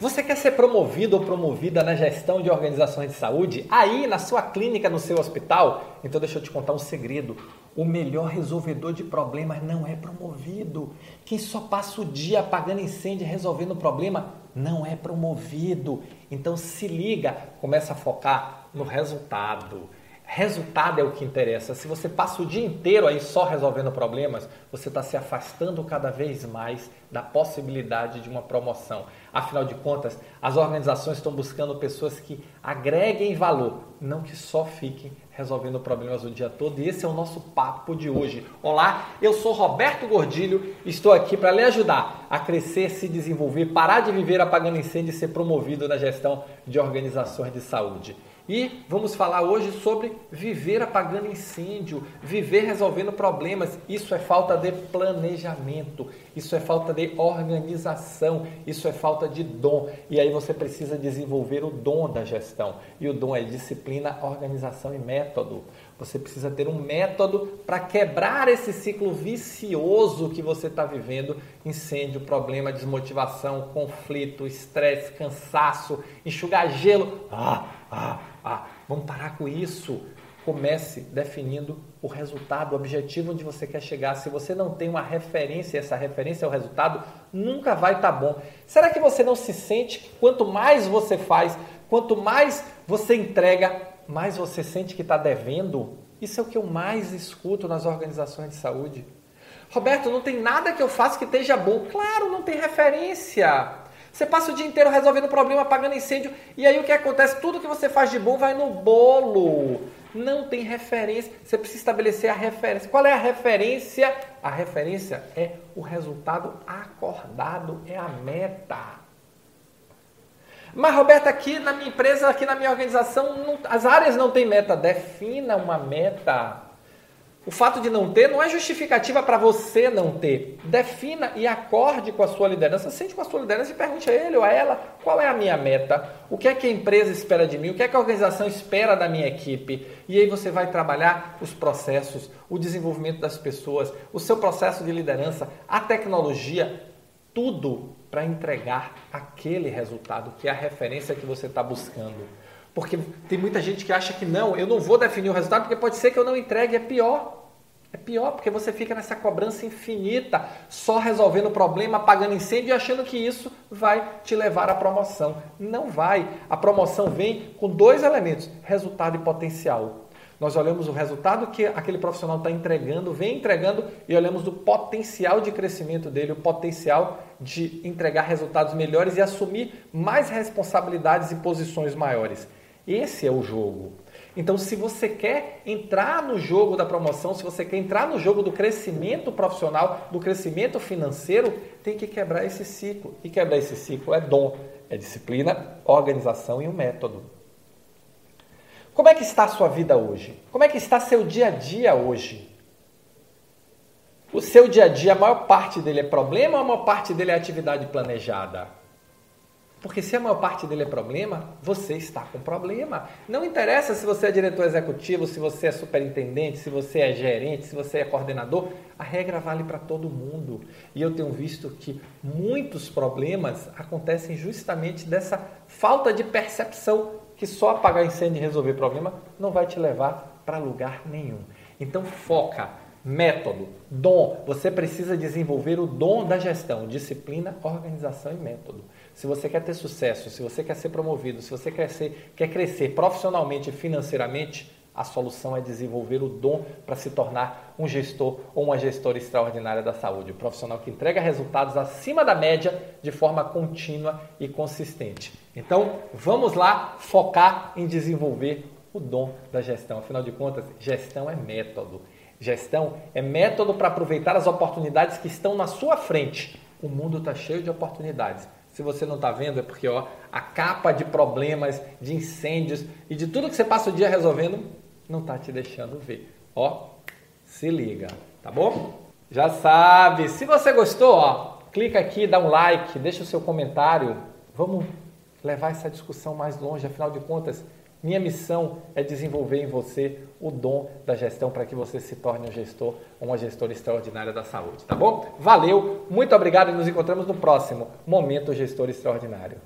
Você quer ser promovido ou promovida na gestão de organizações de saúde? Aí, na sua clínica, no seu hospital? Então, deixa eu te contar um segredo. O melhor resolvedor de problemas não é promovido. Quem só passa o dia apagando incêndio e resolvendo problema não é promovido. Então, se liga, começa a focar no resultado. Resultado é o que interessa. Se você passa o dia inteiro aí só resolvendo problemas, você está se afastando cada vez mais da possibilidade de uma promoção. Afinal de contas, as organizações estão buscando pessoas que agreguem valor, não que só fiquem resolvendo problemas o dia todo. E esse é o nosso papo de hoje. Olá, eu sou Roberto Gordilho, estou aqui para lhe ajudar a crescer, se desenvolver, parar de viver apagando incêndio e ser promovido na gestão de organizações de saúde. E vamos falar hoje sobre viver apagando incêndio, viver resolvendo problemas. Isso é falta de planejamento, isso é falta de organização, isso é falta de dom. E aí você precisa desenvolver o dom da gestão. E o dom é disciplina, organização e método. Você precisa ter um método para quebrar esse ciclo vicioso que você está vivendo: incêndio, problema, desmotivação, conflito, estresse, cansaço, enxugar gelo. Ah, ah, ah, vamos parar com isso. Comece definindo o resultado, o objetivo onde você quer chegar. Se você não tem uma referência, essa referência é o resultado, nunca vai estar tá bom. Será que você não se sente que quanto mais você faz, quanto mais você entrega, mais você sente que está devendo? Isso é o que eu mais escuto nas organizações de saúde. Roberto, não tem nada que eu faça que esteja bom. Claro, não tem referência. Você passa o dia inteiro resolvendo problema, apagando incêndio, e aí o que acontece? Tudo que você faz de bom vai no bolo. Não tem referência. Você precisa estabelecer a referência. Qual é a referência? A referência é o resultado acordado, é a meta. Mas, Roberto, aqui na minha empresa, aqui na minha organização, não, as áreas não têm meta. Defina uma meta. O fato de não ter não é justificativa para você não ter. Defina e acorde com a sua liderança. Sente com a sua liderança e pergunte a ele ou a ela qual é a minha meta, o que é que a empresa espera de mim, o que é que a organização espera da minha equipe. E aí você vai trabalhar os processos, o desenvolvimento das pessoas, o seu processo de liderança, a tecnologia, tudo para entregar aquele resultado que é a referência que você está buscando. Porque tem muita gente que acha que não, eu não vou definir o resultado porque pode ser que eu não entregue, é pior. É pior porque você fica nessa cobrança infinita, só resolvendo o problema, apagando incêndio e achando que isso vai te levar à promoção. Não vai. A promoção vem com dois elementos: resultado e potencial. Nós olhamos o resultado que aquele profissional está entregando, vem entregando, e olhamos o potencial de crescimento dele, o potencial de entregar resultados melhores e assumir mais responsabilidades e posições maiores. Esse é o jogo. Então, se você quer entrar no jogo da promoção, se você quer entrar no jogo do crescimento profissional, do crescimento financeiro, tem que quebrar esse ciclo. E quebrar esse ciclo é dom, é disciplina, organização e um método. Como é que está a sua vida hoje? Como é que está seu dia a dia hoje? O seu dia a dia, a maior parte dele é problema ou a maior parte dele é atividade planejada? Porque se a maior parte dele é problema, você está com problema. Não interessa se você é diretor executivo, se você é superintendente, se você é gerente, se você é coordenador, a regra vale para todo mundo. E eu tenho visto que muitos problemas acontecem justamente dessa falta de percepção que só apagar incêndio e resolver problema não vai te levar para lugar nenhum. Então foca, método, dom. Você precisa desenvolver o dom da gestão, disciplina, organização e método. Se você quer ter sucesso, se você quer ser promovido, se você quer, ser, quer crescer profissionalmente e financeiramente, a solução é desenvolver o dom para se tornar um gestor ou uma gestora extraordinária da saúde, um profissional que entrega resultados acima da média de forma contínua e consistente. Então, vamos lá focar em desenvolver o dom da gestão. Afinal de contas, gestão é método. Gestão é método para aproveitar as oportunidades que estão na sua frente. O mundo está cheio de oportunidades. Se você não está vendo, é porque ó, a capa de problemas, de incêndios e de tudo que você passa o dia resolvendo não está te deixando ver. Ó, se liga, tá bom? Já sabe, se você gostou, ó, clica aqui, dá um like, deixa o seu comentário. Vamos levar essa discussão mais longe, afinal de contas, minha missão é desenvolver em você o dom da gestão para que você se torne um gestor uma gestora extraordinária da saúde, tá bom? Valeu, muito obrigado e nos encontramos no próximo Momento Gestor Extraordinário.